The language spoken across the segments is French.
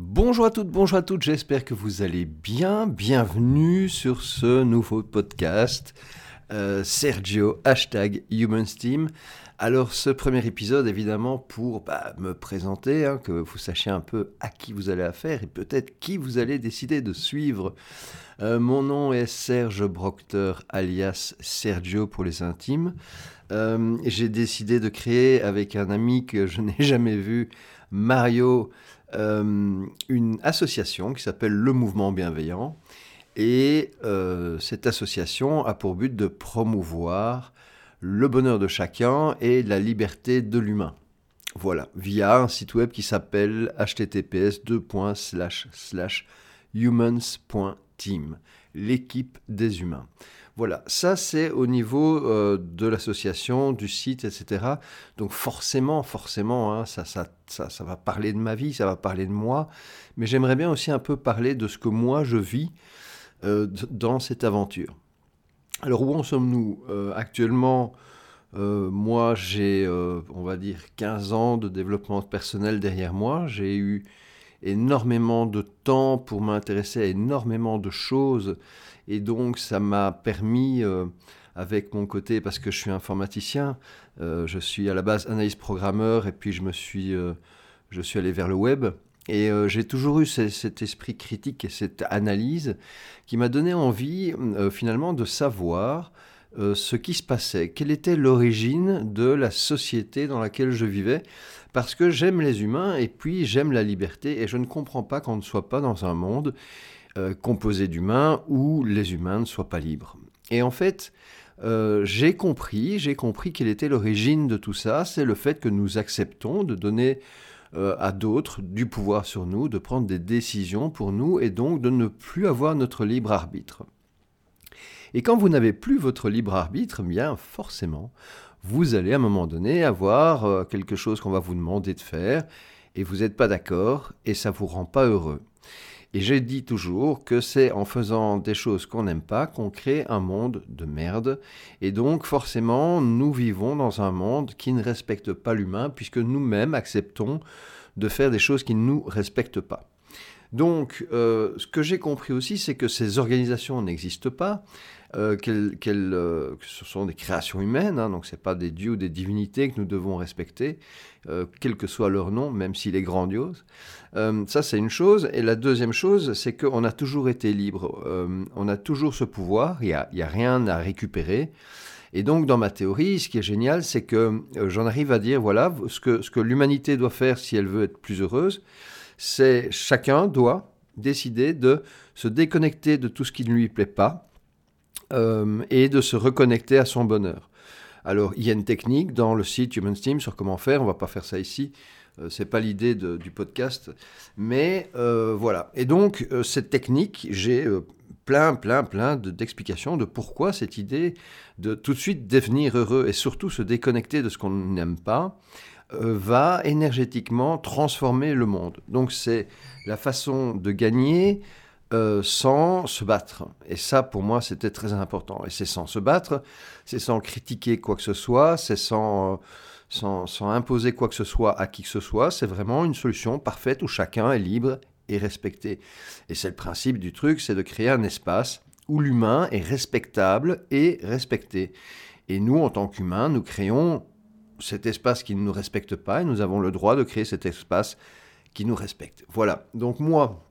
Bonjour à toutes, bonjour à toutes, j'espère que vous allez bien. Bienvenue sur ce nouveau podcast. Euh, Sergio, hashtag HumansTeam. Alors ce premier épisode, évidemment, pour bah, me présenter, hein, que vous sachiez un peu à qui vous allez affaire et peut-être qui vous allez décider de suivre. Euh, mon nom est Serge Proctor, alias Sergio pour les intimes. Euh, j'ai décidé de créer avec un ami que je n'ai jamais vu, Mario, euh, une association qui s'appelle Le Mouvement Bienveillant. Et euh, cette association a pour but de promouvoir le bonheur de chacun et la liberté de l'humain. Voilà, via un site web qui s'appelle https humans.team, l'équipe des humains. Voilà, ça c'est au niveau euh, de l'association, du site, etc. Donc forcément, forcément, hein, ça, ça, ça, va parler de ma vie, ça va parler de moi, mais j'aimerais bien aussi un peu parler de ce que moi je vis euh, dans cette aventure. Alors où en sommes-nous euh, Actuellement, moi j'ai, on va dire, 15 ans de développement personnel derrière moi. J'ai eu énormément de temps pour m'intéresser à énormément de choses. Et donc, ça m'a permis, euh, avec mon côté, parce que je suis informaticien, euh, je suis à la base analyste programmeur, et puis je me suis, euh, je suis allé vers le web. Et j'ai toujours eu cet esprit critique et cette analyse qui m'a donné envie, finalement, de savoir ce qui se passait, quelle était l'origine de la société dans laquelle je vivais, parce que j'aime les humains et puis j'aime la liberté, et je ne comprends pas qu'on ne soit pas dans un monde euh, composé d'humains où les humains ne soient pas libres. Et en fait, euh, j'ai compris, j'ai compris quelle était l'origine de tout ça. C'est le fait que nous acceptons de donner euh, à d'autres du pouvoir sur nous, de prendre des décisions pour nous et donc de ne plus avoir notre libre arbitre. Et quand vous n'avez plus votre libre arbitre, bien forcément, vous allez à un moment donné avoir quelque chose qu'on va vous demander de faire et vous n'êtes pas d'accord et ça vous rend pas heureux. Et j'ai dit toujours que c'est en faisant des choses qu'on n'aime pas qu'on crée un monde de merde. Et donc forcément, nous vivons dans un monde qui ne respecte pas l'humain, puisque nous-mêmes acceptons de faire des choses qui ne nous respectent pas. Donc, euh, ce que j'ai compris aussi, c'est que ces organisations n'existent pas, euh, euh, que ce sont des créations humaines, hein, donc ce pas des dieux ou des divinités que nous devons respecter, quel que soit leur nom, même s'il est grandiose. ça, c'est une chose. Et la deuxième chose, c'est qu'on a toujours été libre. on a toujours ce pouvoir, il n'y a, rien à récupérer. Et donc, dans ma théorie, ce qui est génial, c'est que j'en arrive à dire, voilà, ce que l'humanité doit faire si elle veut être plus heureuse, c'est chacun doit décider de se déconnecter de tout ce qui ne lui plaît pas euh, et de se reconnecter à son bonheur. Alors, il y a une technique dans le site Human Steam sur comment faire. On va pas faire ça ici. Euh, c'est pas l'idée du podcast, mais euh, voilà. Et donc cette technique, j'ai plein, plein, plein d'explications de, pourquoi cette idée de tout de suite devenir heureux et surtout se déconnecter de ce qu'on n'aime pas euh, va énergétiquement transformer le monde. Donc c'est la façon de gagner euh, sans se battre. Et ça, pour moi, c'était très important. Et c'est sans se battre, c'est sans critiquer quoi que ce soit, c'est sans, euh, sans, sans, imposer quoi que ce soit à qui que ce soit. C'est vraiment une solution parfaite où chacun est libre et respecté. Et c'est le principe du truc, c'est de créer un espace où l'humain est respectable et respecté. Et nous, en tant qu'humains, nous créons cet espace qui ne nous respecte pas et nous avons le droit de créer cet espace qui nous respecte. Voilà. Donc moi,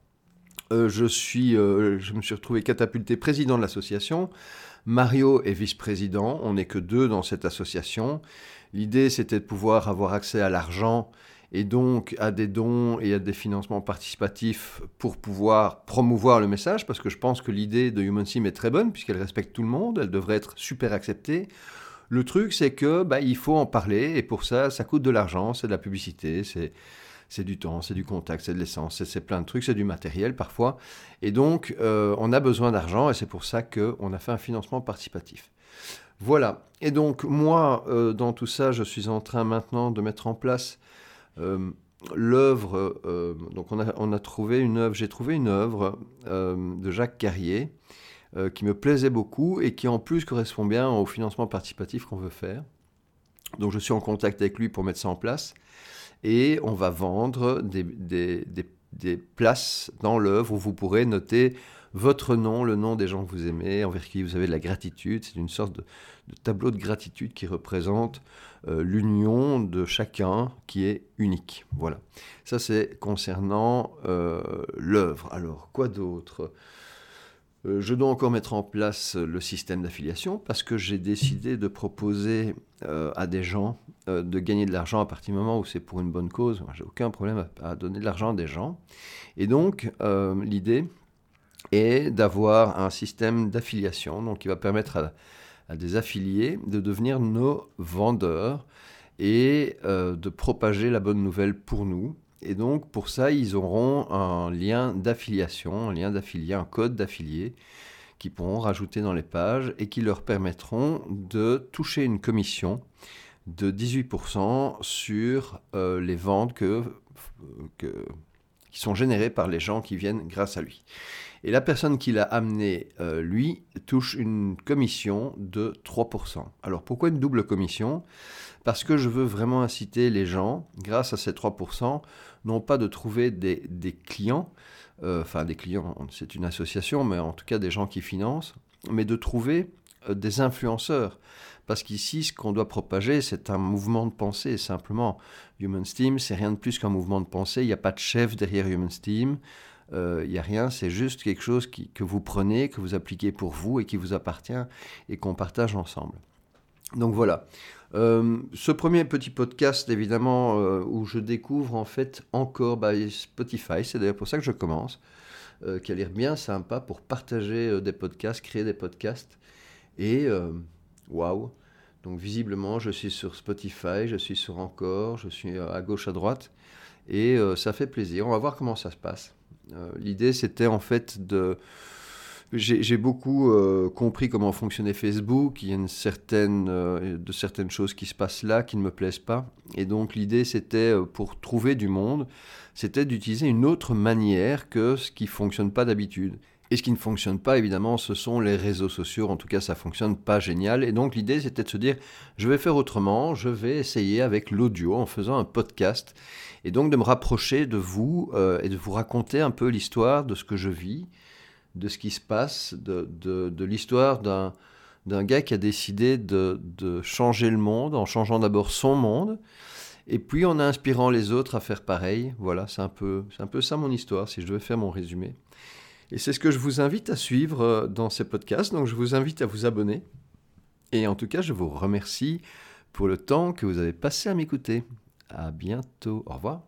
euh, je, suis, euh, je me suis retrouvé catapulté président de l'association. Mario est vice-président. On n'est que deux dans cette association. L'idée, c'était de pouvoir avoir accès à l'argent et donc à des dons et à des financements participatifs pour pouvoir promouvoir le message, parce que je pense que l'idée de Human Sim est très bonne, puisqu'elle respecte tout le monde, elle devrait être super acceptée. Le truc, c'est que bah, il faut en parler, et pour ça, ça coûte de l'argent, c'est de la publicité, c'est du temps, c'est du contact, c'est de l'essence, c'est plein de trucs, c'est du matériel parfois. Et donc, euh, on a besoin d'argent et c'est pour ça qu'on a fait un financement participatif. Voilà. Et donc, moi, euh, dans tout ça, je suis en train maintenant de mettre en place euh, l'œuvre. donc, on a, on a, trouvé une œuvre, j'ai trouvé une œuvre de Jacques Carrier euh, qui me plaisait beaucoup et qui en plus correspond bien au financement participatif qu'on veut faire. Donc je suis en contact avec lui pour mettre ça en place et on va vendre des, places dans l'œuvre où vous pourrez noter votre nom, le nom des gens que vous aimez, envers qui vous avez de la gratitude. C'est une sorte de, tableau de gratitude qui représente euh, l'union de chacun qui est unique. Voilà. Ça, c'est concernant euh, l'œuvre. Alors, quoi d'autre? Je dois encore mettre en place le système d'affiliation parce que j'ai décidé de proposer à des gens de gagner de l'argent à partir du moment où c'est pour une bonne cause. J'ai aucun problème à, donner de l'argent à des gens. Et donc, l'idée, et d'avoir un système d'affiliation, qui va permettre à, des affiliés de devenir nos vendeurs et euh, de propager la bonne nouvelle pour nous. Et donc pour ça, ils auront un lien d'affiliation, un lien d'affilié, un code d'affilié qu'ils pourront rajouter dans les pages et qui leur permettront de toucher une commission de 18% sur euh, les ventes que, qui sont générées par les gens qui viennent grâce à lui. Et la personne qui l'a amené, euh, lui, touche une commission de 3%. Alors pourquoi une double commission? Parce que je veux vraiment inciter les gens, grâce à ces 3%, non pas de trouver des, clients, euh, enfin des clients, c'est une association, mais en tout cas des gens qui financent, mais de trouver euh, des influenceurs. Parce qu'ici, ce qu'on doit propager, c'est un mouvement de pensée, simplement. Human Steam, c'est rien de plus qu'un mouvement de pensée. Il n'y a pas de chef derrière Human Steam il euh, n'y a rien, c'est juste quelque chose que vous prenez, que vous appliquez pour vous et qui vous appartient et qu'on partage ensemble. Donc voilà. Euh, ce premier petit podcast, évidemment, euh, où je découvre en fait encore bah, Spotify, c'est d'ailleurs pour ça que je commence, qui a l'air bien sympa pour partager des podcasts, créer des podcasts. Et waouh! Donc visiblement, je suis sur Spotify, je suis sur Encore, je suis à gauche, à droite, et ça fait plaisir. On va voir comment ça se passe. Euh, l'idée, c'était en fait de... J'ai beaucoup euh, compris comment fonctionnait Facebook. Il y a une certaine, euh, de certaines choses qui se passent là qui ne me plaisent pas. Et donc l'idée, c'était pour trouver du monde, c'était d'utiliser une autre manière que ce qui fonctionne pas d'habitude. Et ce qui ne fonctionne pas, évidemment, ce sont les réseaux sociaux. En tout cas, ça fonctionne pas génial. Et donc l'idée, c'était de se dire, je vais faire autrement. Je vais essayer avec l'audio en faisant un podcast et donc de me rapprocher de vous euh, et de vous raconter un peu l'histoire de ce que je vis, de ce qui se passe, de, de, l'histoire d'un, d'un gars qui a décidé de, de, changer le monde en changeant d'abord son monde, et puis en inspirant les autres à faire pareil. Voilà, c'est un peu, c'est un peu ça mon histoire, si je devais faire mon résumé. Et c'est ce que je vous invite à suivre euh, dans ces podcasts, donc je vous invite à vous abonner. Et en tout cas, je vous remercie pour le temps que vous avez passé à m'écouter. À bientôt. Au revoir.